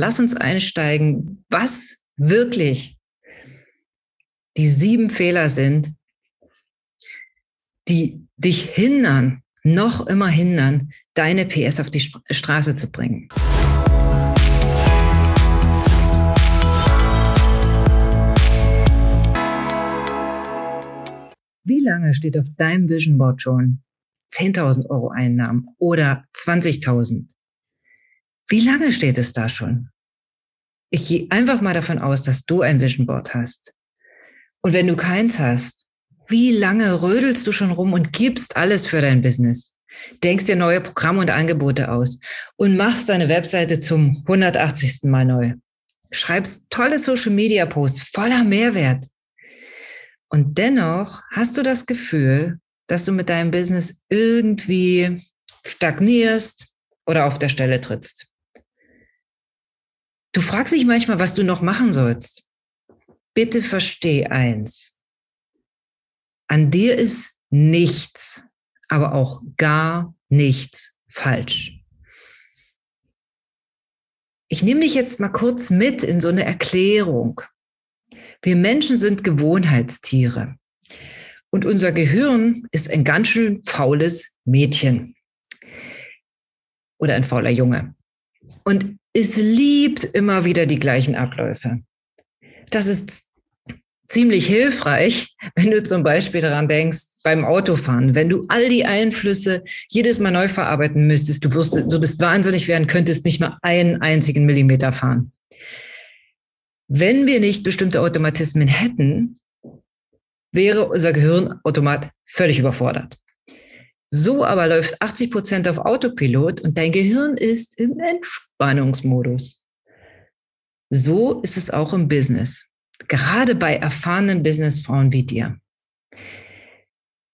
lass uns einsteigen, was wirklich die sieben Fehler sind, die dich hindern, noch immer hindern, deine PS auf die Straße zu bringen. Wie lange steht auf deinem Vision Board schon 10.000 Euro Einnahmen oder 20.000? Wie lange steht es da schon? Ich gehe einfach mal davon aus, dass du ein Vision Board hast. Und wenn du keins hast, wie lange rödelst du schon rum und gibst alles für dein Business? Denkst dir neue Programme und Angebote aus und machst deine Webseite zum 180. Mal neu. Schreibst tolle Social Media Posts voller Mehrwert. Und dennoch hast du das Gefühl, dass du mit deinem Business irgendwie stagnierst oder auf der Stelle trittst. Du fragst dich manchmal, was du noch machen sollst. Bitte versteh eins. An dir ist nichts, aber auch gar nichts falsch. Ich nehme dich jetzt mal kurz mit in so eine Erklärung. Wir Menschen sind Gewohnheitstiere. Und unser Gehirn ist ein ganz schön faules Mädchen. Oder ein fauler Junge. Und es liebt immer wieder die gleichen Abläufe. Das ist ziemlich hilfreich, wenn du zum Beispiel daran denkst, beim Autofahren, wenn du all die Einflüsse jedes Mal neu verarbeiten müsstest, du würdest, würdest wahnsinnig werden, könntest nicht mal einen einzigen Millimeter fahren. Wenn wir nicht bestimmte Automatismen hätten, wäre unser Gehirn automat völlig überfordert. So aber läuft 80 Prozent auf Autopilot und dein Gehirn ist im Entspannungsmodus. So ist es auch im Business, gerade bei erfahrenen Businessfrauen wie dir.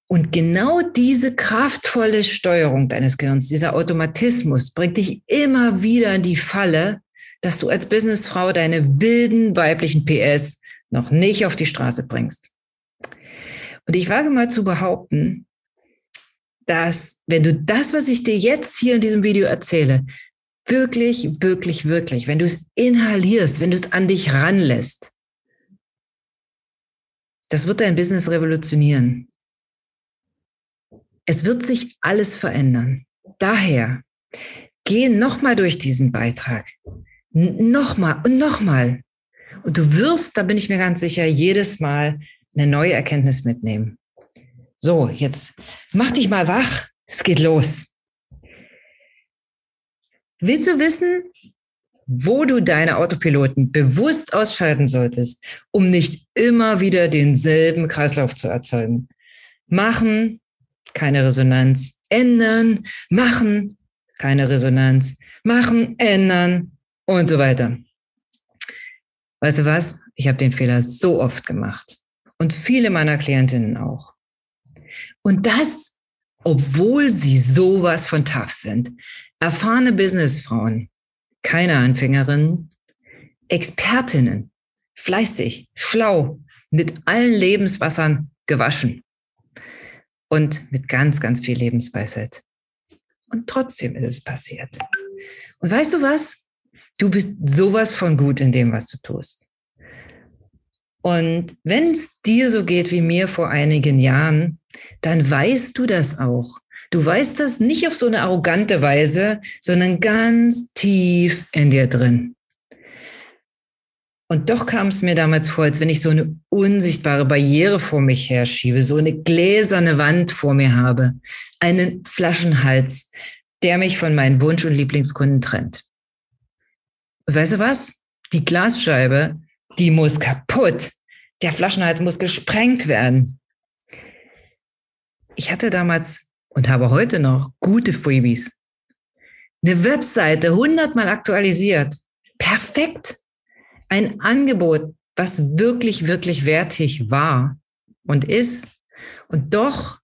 Und genau diese kraftvolle Steuerung deines Gehirns, dieser Automatismus bringt dich immer wieder in die Falle, dass du als Businessfrau deine wilden weiblichen PS noch nicht auf die Straße bringst. Und ich wage mal zu behaupten, dass wenn du das, was ich dir jetzt hier in diesem Video erzähle, wirklich, wirklich, wirklich, wenn du es inhalierst, wenn du es an dich ranlässt, das wird dein Business revolutionieren. Es wird sich alles verändern. Daher geh nochmal durch diesen Beitrag. Nochmal und nochmal. Und du wirst, da bin ich mir ganz sicher, jedes Mal eine neue Erkenntnis mitnehmen. So, jetzt mach dich mal wach. Es geht los. Willst du wissen, wo du deine Autopiloten bewusst ausschalten solltest, um nicht immer wieder denselben Kreislauf zu erzeugen? Machen, keine Resonanz. Ändern, machen, keine Resonanz. Machen, ändern und so weiter. Weißt du was? Ich habe den Fehler so oft gemacht. Und viele meiner Klientinnen auch. Und das, obwohl sie sowas von tough sind. Erfahrene Businessfrauen, keine Anfängerinnen, Expertinnen, fleißig, schlau, mit allen Lebenswassern gewaschen und mit ganz, ganz viel Lebensweisheit. Und trotzdem ist es passiert. Und weißt du was? Du bist sowas von gut in dem, was du tust. Und wenn es dir so geht wie mir vor einigen Jahren, dann weißt du das auch. Du weißt das nicht auf so eine arrogante Weise, sondern ganz tief in dir drin. Und doch kam es mir damals vor, als wenn ich so eine unsichtbare Barriere vor mich herschiebe, so eine gläserne Wand vor mir habe, einen Flaschenhals, der mich von meinen Wunsch- und Lieblingskunden trennt. Weißt du was? Die Glasscheibe, die muss kaputt. Der Flaschenhals muss gesprengt werden ich hatte damals und habe heute noch gute Freebies. Eine Webseite hundertmal aktualisiert. Perfekt. Ein Angebot, was wirklich, wirklich wertig war und ist. Und doch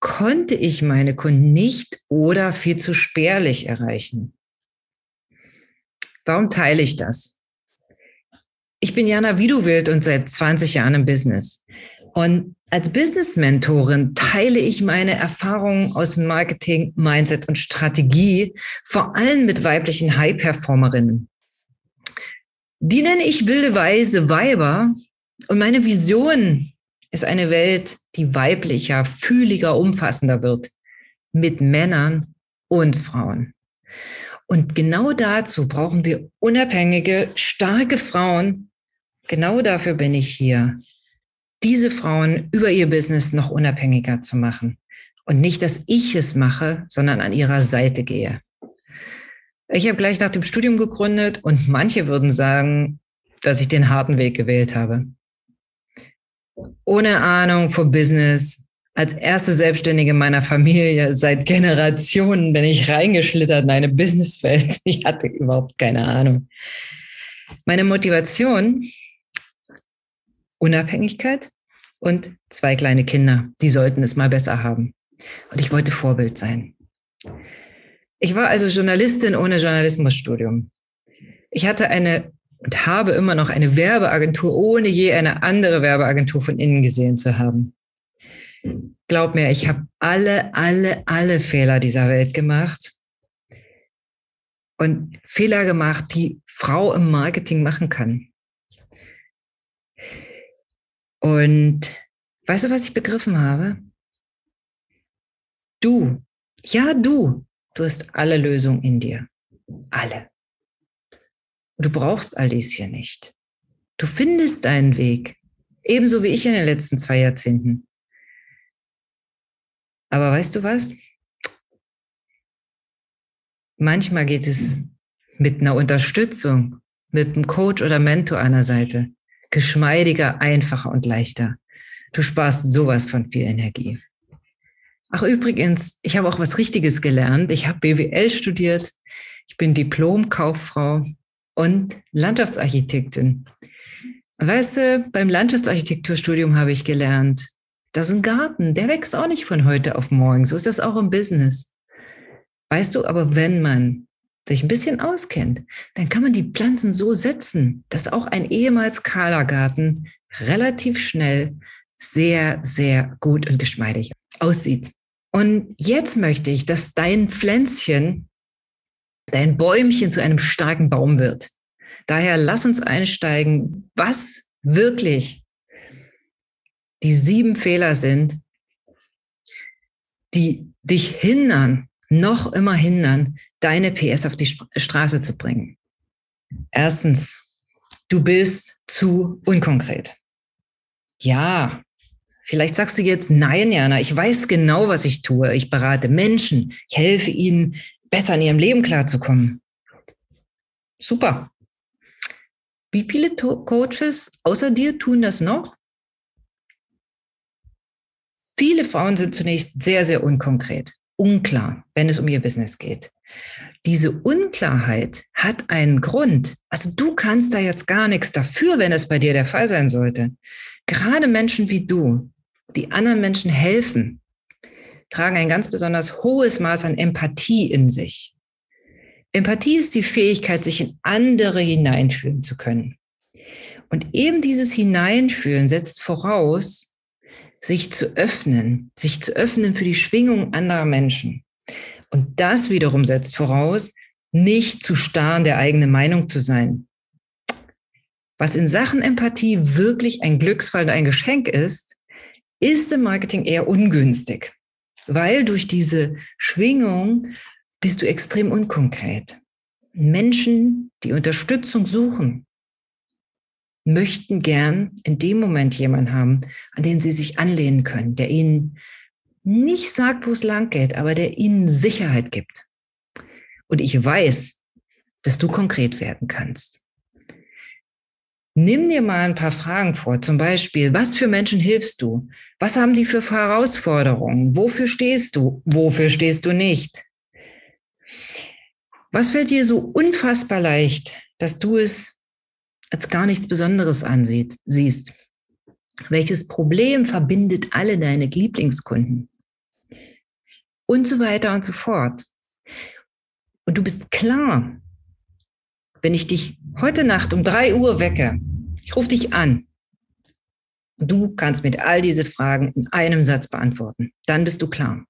konnte ich meine Kunden nicht oder viel zu spärlich erreichen. Warum teile ich das? Ich bin Jana Widuwild und seit 20 Jahren im Business. Und Als Business-Mentorin teile ich meine Erfahrungen aus Marketing, Mindset und Strategie, vor allem mit weiblichen High-Performerinnen. Die nenne ich wilde Weise Weiber und meine Vision ist eine Welt, die weiblicher, fühliger, umfassender wird mit Männern und Frauen. Und genau dazu brauchen wir unabhängige, starke Frauen. Genau dafür bin ich hier, diese Frauen über ihr Business noch unabhängiger zu machen. Und nicht, dass ich es mache, sondern an ihrer Seite gehe. Ich habe gleich nach dem Studium gegründet und manche würden sagen, dass ich den harten Weg gewählt habe. Ohne Ahnung vom Business, als erste Selbstständige meiner Familie seit Generationen bin ich reingeschlittert in eine Businesswelt. Ich hatte überhaupt keine Ahnung. Meine Motivation, Unabhängigkeit und zwei kleine Kinder, die sollten es mal besser haben. Und ich wollte Vorbild sein. Ich war also Journalistin ohne Journalismusstudium. Ich hatte eine und habe immer noch eine Werbeagentur, ohne je eine andere Werbeagentur von innen gesehen zu haben. Glaub mir, ich habe alle, alle, alle Fehler dieser Welt gemacht. Und Fehler gemacht, die Frau im Marketing machen kann. Und weißt du, was ich begriffen habe? Du, ja du, du hast alle Lösungen in dir. Alle. Du brauchst all dies hier nicht. Du findest deinen Weg. Ebenso wie ich in den letzten zwei Jahrzehnten. Aber weißt du was? Manchmal geht es mit einer Unterstützung, mit einem Coach oder Mentor an der Seite, geschmeidiger, einfacher und leichter. Du sparst sowas von viel Energie. Ach übrigens, ich habe auch was Richtiges gelernt. Ich habe BWL studiert. Ich bin Diplom-Kauffrau und Landschaftsarchitektin. Weißt du, beim Landschaftsarchitekturstudium habe ich gelernt, das ist ein Garten, der wächst auch nicht von heute auf morgen. So ist das auch im Business. Weißt du, aber wenn man sich ein bisschen auskennt, dann kann man die Pflanzen so setzen, dass auch ein ehemals kahler Garten relativ schnell sehr, sehr gut und geschmeidig aussieht. Und jetzt möchte ich, dass dein Pflänzchen, dein Bäumchen zu einem starken Baum wird. Daher lass uns einsteigen, was wirklich die sieben Fehler sind, die dich hindern, noch immer hindern, deine PS auf die Straße zu bringen. Erstens, du bist zu unkonkret. Ja, vielleicht sagst du jetzt, nein, Jana, ich weiß genau, was ich tue. Ich berate Menschen, ich helfe ihnen, besser in ihrem Leben klarzukommen. Super. Wie viele Coaches außer dir tun das noch? Viele Frauen sind zunächst sehr, sehr unkonkret, unklar, wenn es um ihr Business geht. Diese Unklarheit hat einen Grund. Also du kannst da jetzt gar nichts dafür, wenn es bei dir der Fall sein sollte. Gerade Menschen wie du, die anderen Menschen helfen, tragen ein ganz besonders hohes Maß an Empathie in sich. Empathie ist die Fähigkeit, sich in andere hineinfühlen zu können. Und eben dieses Hineinfühlen setzt voraus, sich zu öffnen, sich zu öffnen für die Schwingung anderer Menschen. Und das wiederum setzt voraus, nicht zu starr in der eigenen Meinung zu sein. Was in Sachen Empathie wirklich ein Glücksfall und ein Geschenk ist, ist im Marketing eher ungünstig, weil durch diese Schwingung bist du extrem unkonkret. Menschen, die Unterstützung suchen, möchten gern in dem Moment jemanden haben, an den sie sich anlehnen können, der ihnen nicht sagt, wo es lang geht, aber der ihnen Sicherheit gibt. Und ich weiß, dass du konkret werden kannst. Nimm dir mal ein paar Fragen vor, zum Beispiel, was für Menschen hilfst du? Was haben die für Herausforderungen? Wofür stehst du? Wofür stehst du nicht? Was fällt dir so unfassbar leicht, dass du es als gar nichts Besonderes ansieht, siehst. Welches Problem verbindet alle deine Lieblingskunden? Und so weiter und so fort. Und du bist klar, wenn ich dich heute Nacht um drei Uhr wecke, ich rufe dich an Du kannst mit all diese Fragen in einem Satz beantworten. Dann bist du klar.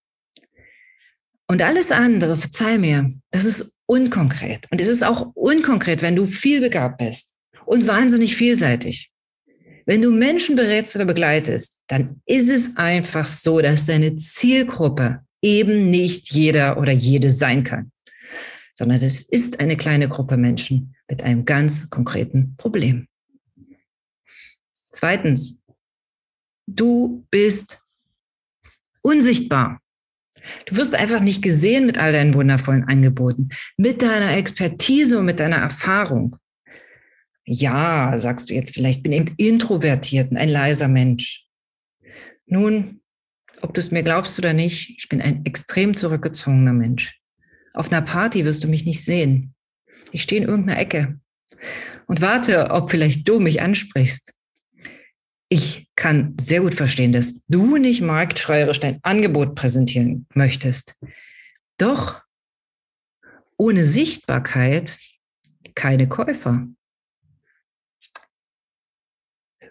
Und alles andere, verzeih mir, das ist unkonkret. Und es ist auch unkonkret, wenn du viel begabt bist und wahnsinnig vielseitig. Wenn du Menschen berätst oder begleitest, dann ist es einfach so, dass deine Zielgruppe eben nicht jeder oder jede sein kann, sondern es ist eine kleine Gruppe Menschen mit einem ganz konkreten Problem. Zweitens, du bist unsichtbar. Du wirst einfach nicht gesehen mit all deinen wundervollen Angeboten, mit deiner Expertise und mit deiner Erfahrung. Ja, sagst du jetzt vielleicht, bin ich introvertiert und ein leiser Mensch. Nun, ob du es mir glaubst oder nicht, ich bin ein extrem zurückgezogener Mensch. Auf einer Party wirst du mich nicht sehen. Ich stehe in irgendeiner Ecke und warte, ob vielleicht du mich ansprichst. Ich kann sehr gut verstehen, dass du nicht marktschreierisch dein Angebot präsentieren möchtest. Doch ohne Sichtbarkeit keine Käufer.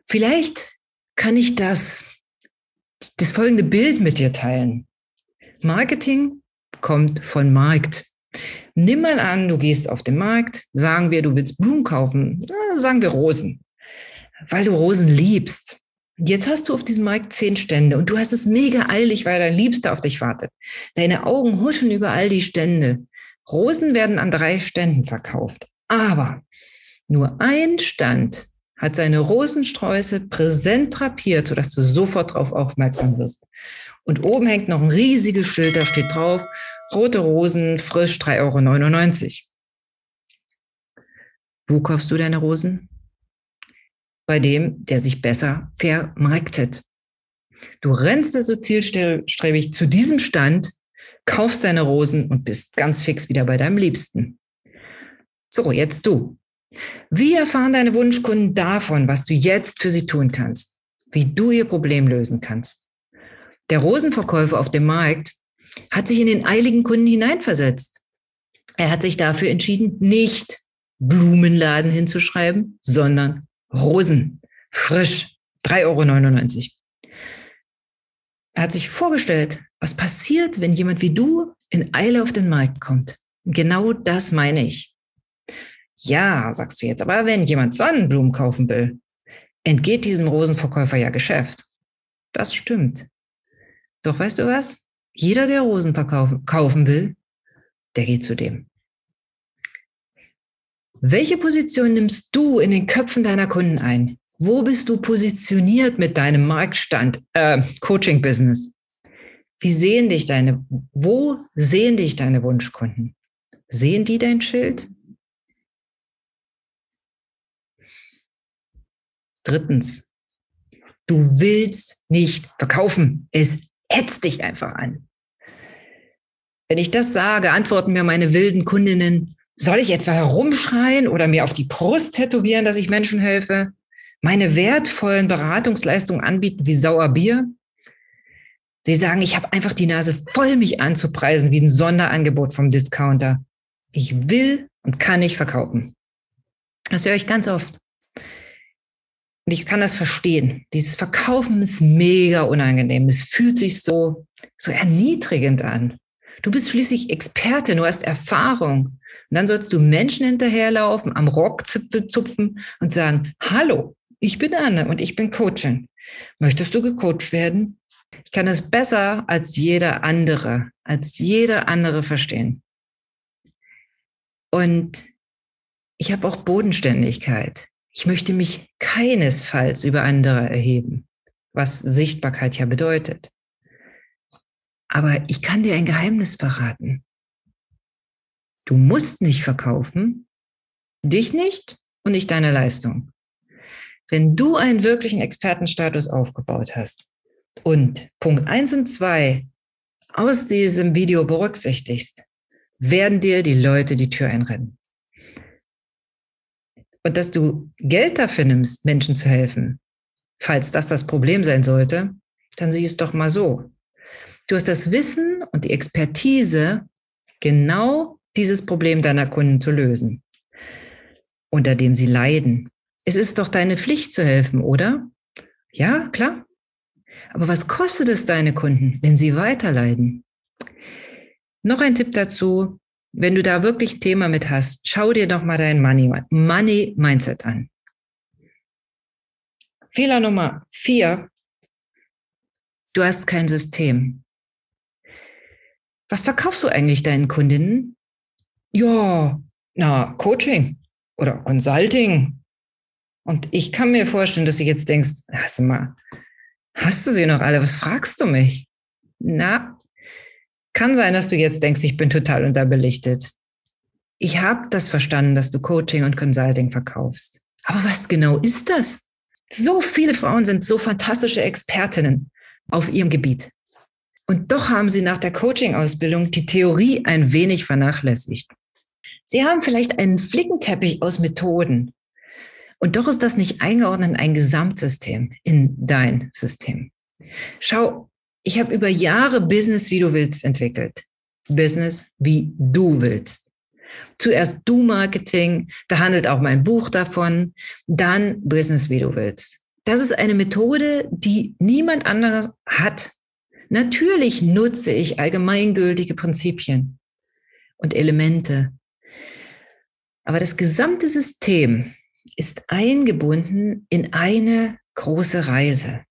Vielleicht kann ich das, das folgende Bild mit dir teilen. Marketing kommt von Markt. Nimm mal an, du gehst auf den Markt, sagen wir, du willst Blumen kaufen, sagen wir Rosen weil du Rosen liebst. Jetzt hast du auf diesem Markt zehn Stände und du hast es mega eilig, weil dein Liebster auf dich wartet. Deine Augen huschen über all die Stände. Rosen werden an drei Ständen verkauft. Aber nur ein Stand hat seine Rosensträuße präsent drapiert, sodass du sofort darauf aufmerksam wirst. Und oben hängt noch ein riesiges Schild, da steht drauf, rote Rosen, frisch 3,99 Euro. Wo kaufst du deine Rosen? bei dem, der sich besser vermarktet. Du rennst also zielstrebig zu diesem Stand, kaufst deine Rosen und bist ganz fix wieder bei deinem Liebsten. So, jetzt du. Wie erfahren deine Wunschkunden davon, was du jetzt für sie tun kannst? Wie du ihr Problem lösen kannst? Der Rosenverkäufer auf dem Markt hat sich in den eiligen Kunden hineinversetzt. Er hat sich dafür entschieden, nicht Blumenladen hinzuschreiben, sondern Rosen, frisch, 3,99 Euro. Er hat sich vorgestellt, was passiert, wenn jemand wie du in Eile auf den Markt kommt. Genau das meine ich. Ja, sagst du jetzt, aber wenn jemand Sonnenblumen kaufen will, entgeht diesem Rosenverkäufer ja Geschäft. Das stimmt. Doch weißt du was? Jeder, der Rosen kaufen will, der geht zu dem. Welche Position nimmst du in den Köpfen deiner Kunden ein? Wo bist du positioniert mit deinem Marktstand, äh, Coaching-Business? Wie sehen dich deine, wo sehen dich deine Wunschkunden? Sehen die dein Schild? Drittens, du willst nicht verkaufen. Es ätzt dich einfach an. Wenn ich das sage, antworten mir meine wilden Kundinnen, soll ich etwa herumschreien oder mir auf die Brust tätowieren, dass ich Menschen helfe? Meine wertvollen Beratungsleistungen anbieten wie Sauerbier? Sie sagen, ich habe einfach die Nase voll, mich anzupreisen wie ein Sonderangebot vom Discounter. Ich will und kann nicht verkaufen. Das höre ich ganz oft. Und ich kann das verstehen. Dieses Verkaufen ist mega unangenehm. Es fühlt sich so, so erniedrigend an. Du bist schließlich Experte, du hast Erfahrung. Und dann sollst du Menschen hinterherlaufen, am Rock zupfen und sagen, hallo, ich bin Anne und ich bin Coachin. Möchtest du gecoacht werden? Ich kann es besser als jeder andere, als jeder andere verstehen. Und ich habe auch Bodenständigkeit. Ich möchte mich keinesfalls über andere erheben, was Sichtbarkeit ja bedeutet. Aber ich kann dir ein Geheimnis verraten. Du musst nicht verkaufen, dich nicht und nicht deine Leistung. Wenn du einen wirklichen Expertenstatus aufgebaut hast und Punkt eins und zwei aus diesem Video berücksichtigst, werden dir die Leute die Tür einrennen. Und dass du Geld dafür nimmst, Menschen zu helfen, falls das das Problem sein sollte, dann sieh es doch mal so. Du hast das Wissen und die Expertise, genau dieses Problem deiner Kunden zu lösen, unter dem sie leiden. Es ist doch deine Pflicht zu helfen, oder? Ja, klar. Aber was kostet es deine Kunden, wenn sie weiterleiden? Noch ein Tipp dazu, wenn du da wirklich ein Thema mit hast, schau dir doch mal dein Money, Money Mindset an. Fehler Nummer vier. Du hast kein System. Was verkaufst du eigentlich deinen Kundinnen? Ja, na, Coaching oder Consulting. Und ich kann mir vorstellen, dass du jetzt denkst, hast du mal, hast du sie noch alle? Was fragst du mich? Na, kann sein, dass du jetzt denkst, ich bin total unterbelichtet. Ich habe das verstanden, dass du Coaching und Consulting verkaufst. Aber was genau ist das? So viele Frauen sind so fantastische Expertinnen auf ihrem Gebiet. Und doch haben sie nach der Coaching-Ausbildung die Theorie ein wenig vernachlässigt. Sie haben vielleicht einen Flickenteppich aus Methoden. Und doch ist das nicht eingeordnet in ein Gesamtsystem, in dein System. Schau, ich habe über Jahre Business, wie du willst, entwickelt. Business, wie du willst. Zuerst Du-Marketing, da handelt auch mein Buch davon, dann Business, wie du willst. Das ist eine Methode, die niemand anderes hat. Natürlich nutze ich allgemeingültige Prinzipien und Elemente. Aber das gesamte System ist eingebunden in eine große Reise.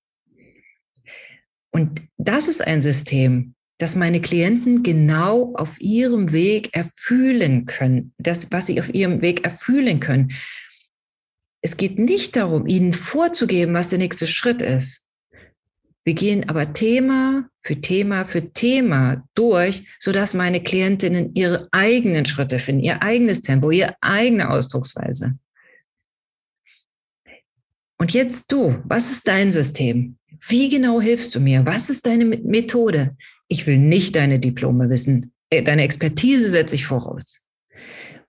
Und das ist ein System, dass meine Klienten genau auf ihrem Weg erfühlen können, das, was sie auf ihrem Weg erfühlen können. Es geht nicht darum, ihnen vorzugeben, was der nächste Schritt ist. Wir gehen aber Thema für Thema für Thema durch, sodass meine Klientinnen ihre eigenen Schritte finden, ihr eigenes Tempo, ihre eigene Ausdrucksweise. Und jetzt du, was ist dein System? Wie genau hilfst du mir? Was ist deine Methode? Ich will nicht deine Diplome wissen. Äh, deine Expertise setze ich voraus.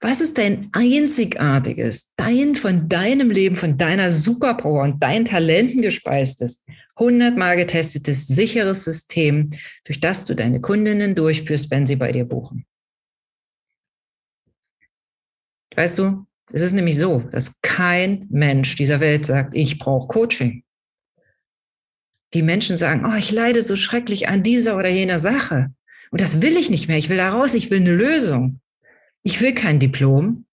Was ist dein einzigartiges, dein von deinem Leben, von deiner Superpower und deinen Talenten gespeistes, hundertmal getestetes, sicheres System, durch das du deine Kundinnen durchführst, wenn sie bei dir buchen? Weißt du, es ist nämlich so, dass kein Mensch dieser Welt sagt, ich brauche Coaching die Menschen sagen, oh, ich leide so schrecklich an dieser oder jener Sache. Und das will ich nicht mehr. Ich will da raus. Ich will eine Lösung. Ich will kein Diplom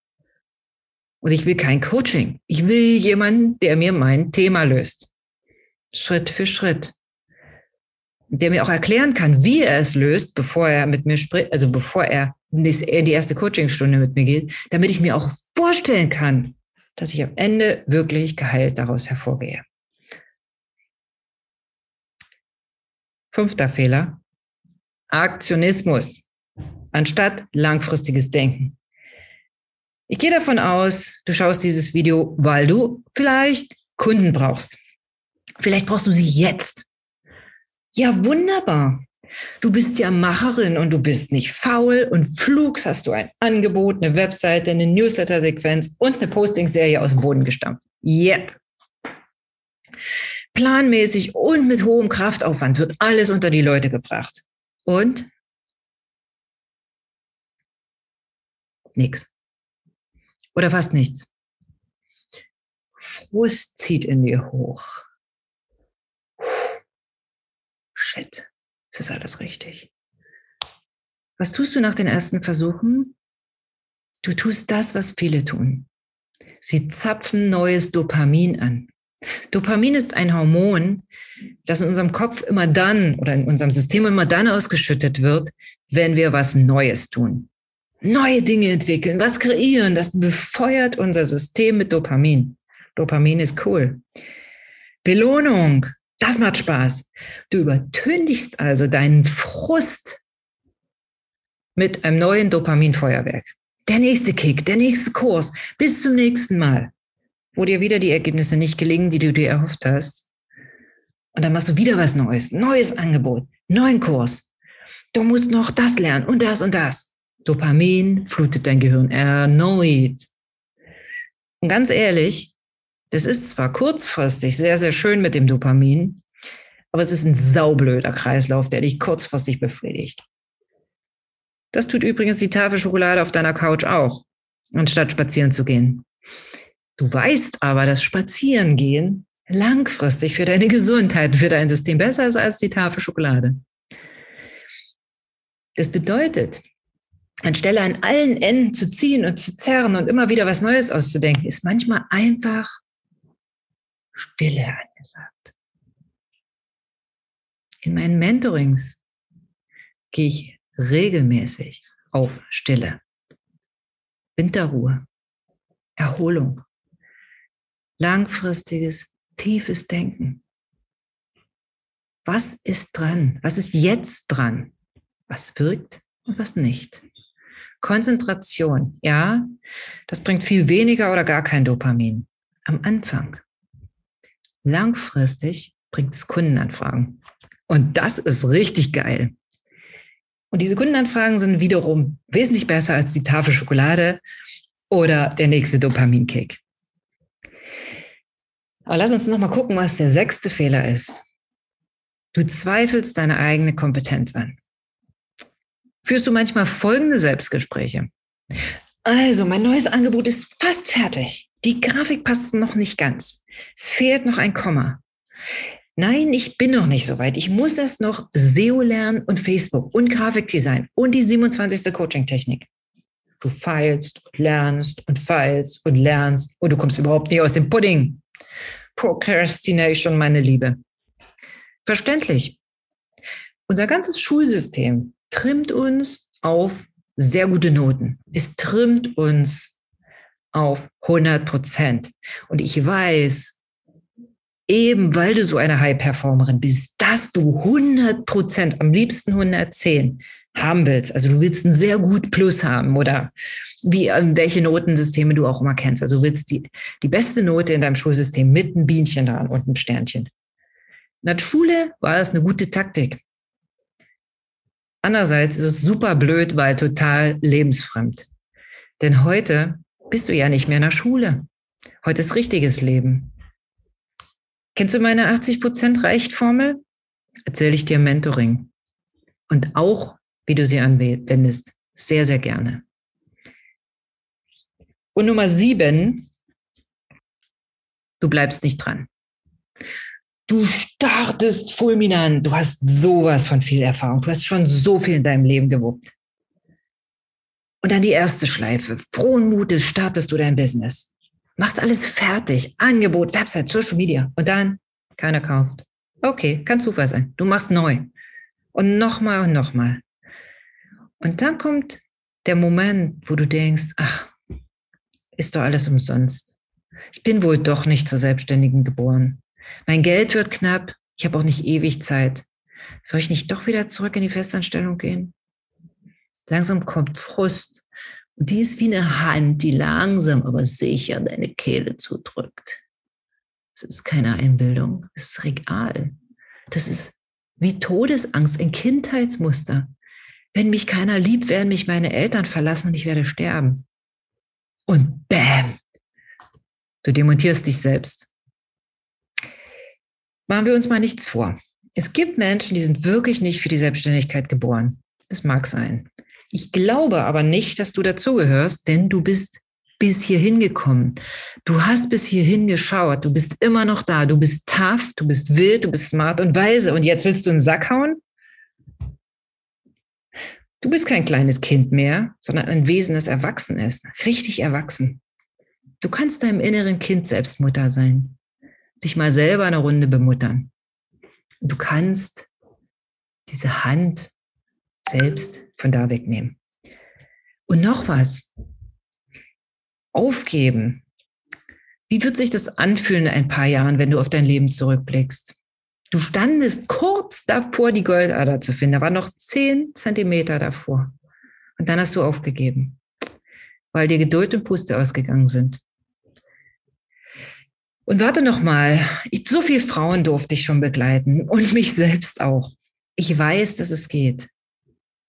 und ich will kein Coaching. Ich will jemanden, der mir mein Thema löst. Schritt für Schritt. Der mir auch erklären kann, wie er es löst, bevor er mit mir spricht, also bevor er in die erste Coachingstunde mit mir geht, damit ich mir auch vorstellen kann, dass ich am Ende wirklich geheilt daraus hervorgehe. Fünfter Fehler. Aktionismus anstatt langfristiges Denken. Ich gehe davon aus, du schaust dieses Video, weil du vielleicht Kunden brauchst. Vielleicht brauchst du sie jetzt. Ja, wunderbar. Du bist ja Macherin und du bist nicht faul und flugs hast du ein Angebot, eine Webseite, eine Newsletter-Sequenz und eine Posting-Serie aus dem Boden gestampft. Yep planmäßig und mit hohem Kraftaufwand wird alles unter die Leute gebracht. Und nichts. Oder fast nichts. Frust zieht in dir hoch. Shit, ist das alles richtig? Was tust du nach den ersten Versuchen? Du tust das, was viele tun. Sie zapfen neues Dopamin an. Dopamin ist ein Hormon, das in unserem Kopf immer dann oder in unserem System immer dann ausgeschüttet wird, wenn wir was Neues tun. Neue Dinge entwickeln, was kreieren, das befeuert unser System mit Dopamin. Dopamin ist cool. Belohnung, das macht Spaß. Du übertündigst also deinen Frust mit einem neuen Dopaminfeuerwerk. Der nächste Kick, der nächste Kurs, bis zum nächsten Mal wo dir wieder die Ergebnisse nicht gelingen, die du dir erhofft hast. Und dann machst du wieder was Neues, neues Angebot, neuen Kurs. Du musst noch das lernen und das und das. Dopamin flutet dein Gehirn erneut. Und ganz ehrlich, das ist zwar kurzfristig sehr, sehr schön mit dem Dopamin, aber es ist ein saublöder Kreislauf, der dich kurzfristig befriedigt. Das tut übrigens die Tafel Schokolade auf deiner Couch auch, anstatt spazieren zu gehen. Du weißt aber, dass Spazierengehen langfristig für deine Gesundheit, für dein System besser ist als die Tafel Schokolade. Das bedeutet, anstelle an allen Enden zu ziehen und zu zerren und immer wieder was Neues auszudenken, ist manchmal einfach Stille angesagt. In meinen Mentorings gehe ich regelmäßig auf Stille. Winterruhe, Erholung, langfristiges, tiefes Denken. Was ist dran? Was ist jetzt dran? Was wirkt und was nicht? Konzentration, ja, das bringt viel weniger oder gar kein Dopamin. Am Anfang. Langfristig bringt es Kundenanfragen. Und das ist richtig geil. Und diese Kundenanfragen sind wiederum wesentlich besser als die Tafel Schokolade oder der nächste Dopaminkick. Aber lass uns noch mal gucken, was der sechste Fehler ist. Du zweifelst deine eigene Kompetenz an. Führst du manchmal folgende Selbstgespräche. Also, mein neues Angebot ist fast fertig. Die Grafik passt noch nicht ganz. Es fehlt noch ein Komma. Nein, ich bin noch nicht so weit. Ich muss erst noch SEO lernen und Facebook und Grafikdesign und die 27. Coaching-Technik. Du feilst und lernst und feilst und lernst und du kommst überhaupt nicht aus dem Pudding. Procrastination, meine Liebe. Verständlich. Unser ganzes Schulsystem trimmt uns auf sehr gute Noten. Es trimmt uns auf 100 Prozent. Und ich weiß, eben weil du so eine High-Performerin bist, dass du 100 Prozent, am liebsten 110 haben willst. Also du willst ein sehr gut Plus haben oder wie, ähm, welche Notensysteme du auch immer kennst. Also du willst die, die beste Note in deinem Schulsystem mit einem Bienchen dran und einem Sternchen. In der Schule war das eine gute Taktik. Andererseits ist es super blöd, weil total lebensfremd. Denn heute bist du ja nicht mehr in der Schule. Heute ist richtiges Leben. Kennst du meine 80% reicht Formel? Erzähle ich dir Mentoring. Und auch, wie du sie anwendest. Sehr, sehr gerne. Und Nummer sieben, du bleibst nicht dran. Du startest fulminant. Du hast sowas von viel Erfahrung. Du hast schon so viel in deinem Leben gewuppt. Und dann die erste Schleife. Frohen Mutes startest du dein Business machst alles fertig, Angebot, Website, Social Media und dann keiner kauft. Okay, kann Zufall sein. Du machst neu und nochmal und nochmal. Und dann kommt der Moment, wo du denkst, ach, ist doch alles umsonst. Ich bin wohl doch nicht zur Selbstständigen geboren. Mein Geld wird knapp. Ich habe auch nicht ewig Zeit. Soll ich nicht doch wieder zurück in die Festanstellung gehen? Langsam kommt Frust. Und die ist wie eine Hand, die langsam aber sicher deine Kehle zudrückt. Das ist keine Einbildung, das ist real. Das ist wie Todesangst, ein Kindheitsmuster. Wenn mich keiner liebt, werden mich meine Eltern verlassen und ich werde sterben. Und bam, du demontierst dich selbst. Machen wir uns mal nichts vor. Es gibt Menschen, die sind wirklich nicht für die Selbstständigkeit geboren. Das mag sein. Ich glaube aber nicht, dass du dazugehörst, denn du bist bis hierhin gekommen. Du hast bis hierhin geschaut. Du bist immer noch da. Du bist tough, du bist wild, du bist smart und weise. Und jetzt willst du einen Sack hauen? Du bist kein kleines Kind mehr, sondern ein Wesen, das erwachsen ist. Richtig erwachsen. Du kannst deinem inneren Kind selbst Mutter sein. Dich mal selber eine Runde bemuttern. Du kannst diese Hand selbst von da wegnehmen. Und noch was. Aufgeben. Wie wird sich das anfühlen in ein paar Jahren, wenn du auf dein Leben zurückblickst? Du standest kurz davor, die Goldader zu finden. Da war noch zehn Zentimeter davor. Und dann hast du aufgegeben, weil dir Geduld und Puste ausgegangen sind. Und warte noch mal, so viele Frauen durfte ich schon begleiten und mich selbst auch. Ich weiß, dass es geht.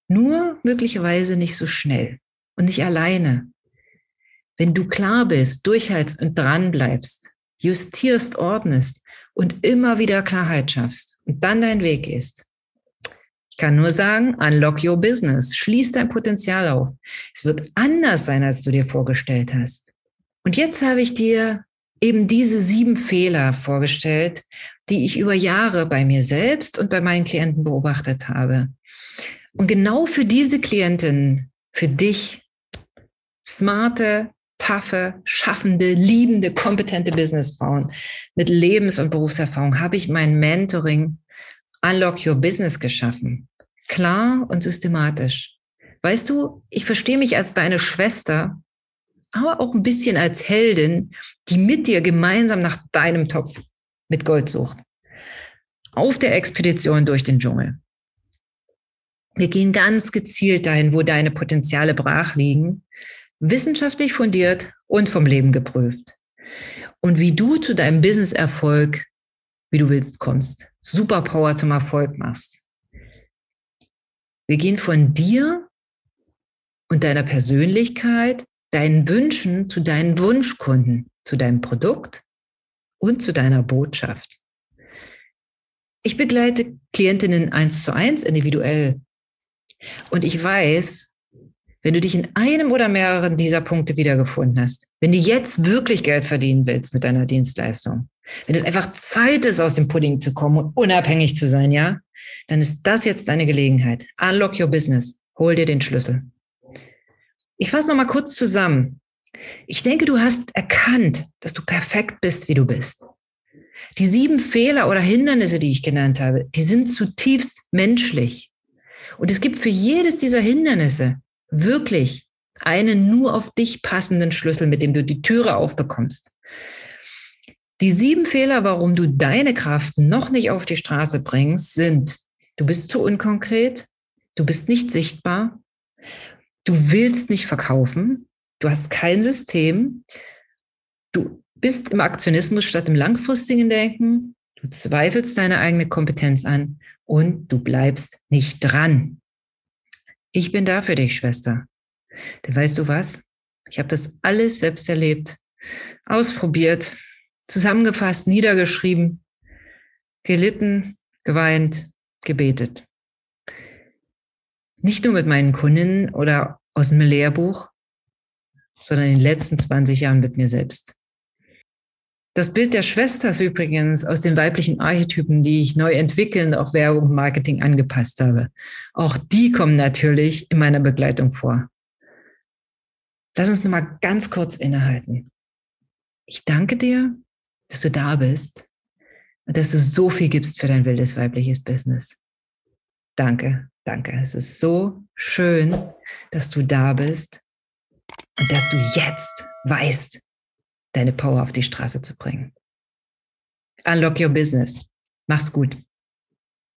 Nur möglicherweise nicht so schnell und nicht alleine. Wenn du klar bist, durchhältst und dran bleibst, justierst, ordnest und immer wieder Klarheit schaffst und dann dein Weg ist. Ich kann nur sagen, unlock your business, schließ dein Potenzial auf. Es wird anders sein, als du dir vorgestellt hast. Und jetzt habe ich dir eben diese sieben Fehler vorgestellt, die ich über Jahre bei mir selbst und bei meinen Klienten beobachtet habe. Und genau für diese Klientin, für dich, smarte, taffe, schaffende, liebende, kompetente Businessfrauen mit Lebens- und Berufserfahrung habe ich mein Mentoring Unlock Your Business geschaffen. Klar und systematisch. Weißt du, ich verstehe mich als deine Schwester, aber auch ein bisschen als Heldin, die mit dir gemeinsam nach deinem Topf mit Gold sucht. Auf der Expedition durch den Dschungel. Wir gehen ganz gezielt dahin, wo deine Potenziale brach liegen, wissenschaftlich fundiert und vom Leben geprüft. Und wie du zu deinem Business-Erfolg, wie du willst, kommst. Superpower zum Erfolg machst. Wir gehen von dir und deiner Persönlichkeit, deinen Wünschen zu deinen Wunschkunden, zu deinem Produkt und zu deiner Botschaft. Ich begleite Klientinnen eins zu eins individuell. Und ich weiß, wenn du dich in einem oder mehreren dieser Punkte wiedergefunden hast, wenn du jetzt wirklich Geld verdienen willst mit deiner Dienstleistung, wenn es einfach Zeit ist, aus dem Pudding zu kommen und unabhängig zu sein, ja, dann ist das jetzt deine Gelegenheit. Unlock your business. Hol dir den Schlüssel. Ich fasse noch mal kurz zusammen. Ich denke, du hast erkannt, dass du perfekt bist, wie du bist. Die sieben Fehler oder Hindernisse, die ich genannt habe, die sind zutiefst menschlich. Und es gibt für jedes dieser Hindernisse wirklich einen nur auf dich passenden Schlüssel, mit dem du die Türe aufbekommst. Die sieben Fehler, warum du deine Kraft noch nicht auf die Straße bringst, sind, du bist zu unkonkret, du bist nicht sichtbar, du willst nicht verkaufen, du hast kein System, du bist im Aktionismus statt im langfristigen Denken, du zweifelst deine eigene Kompetenz an und du bleibst nicht dran. Ich bin da für dich, Schwester. Denn weißt du was? Ich habe das alles selbst erlebt, ausprobiert, zusammengefasst, niedergeschrieben, gelitten, geweint, gebetet. Nicht nur mit meinen Kundinnen oder aus dem Lehrbuch, sondern in den letzten 20 Jahren mit mir selbst. Das Bild der Schwester ist übrigens aus den weiblichen Archetypen, die ich neu entwickeln, auch Werbung und Marketing angepasst habe. Auch die kommen natürlich in meiner Begleitung vor. Lass uns nochmal ganz kurz innehalten. Ich danke dir, dass du da bist und dass du so viel gibst für dein wildes weibliches Business. Danke, danke. Es ist so schön, dass du da bist und dass du jetzt weißt, deine Power auf die Straße zu bringen. Unlock your business. Mach's gut.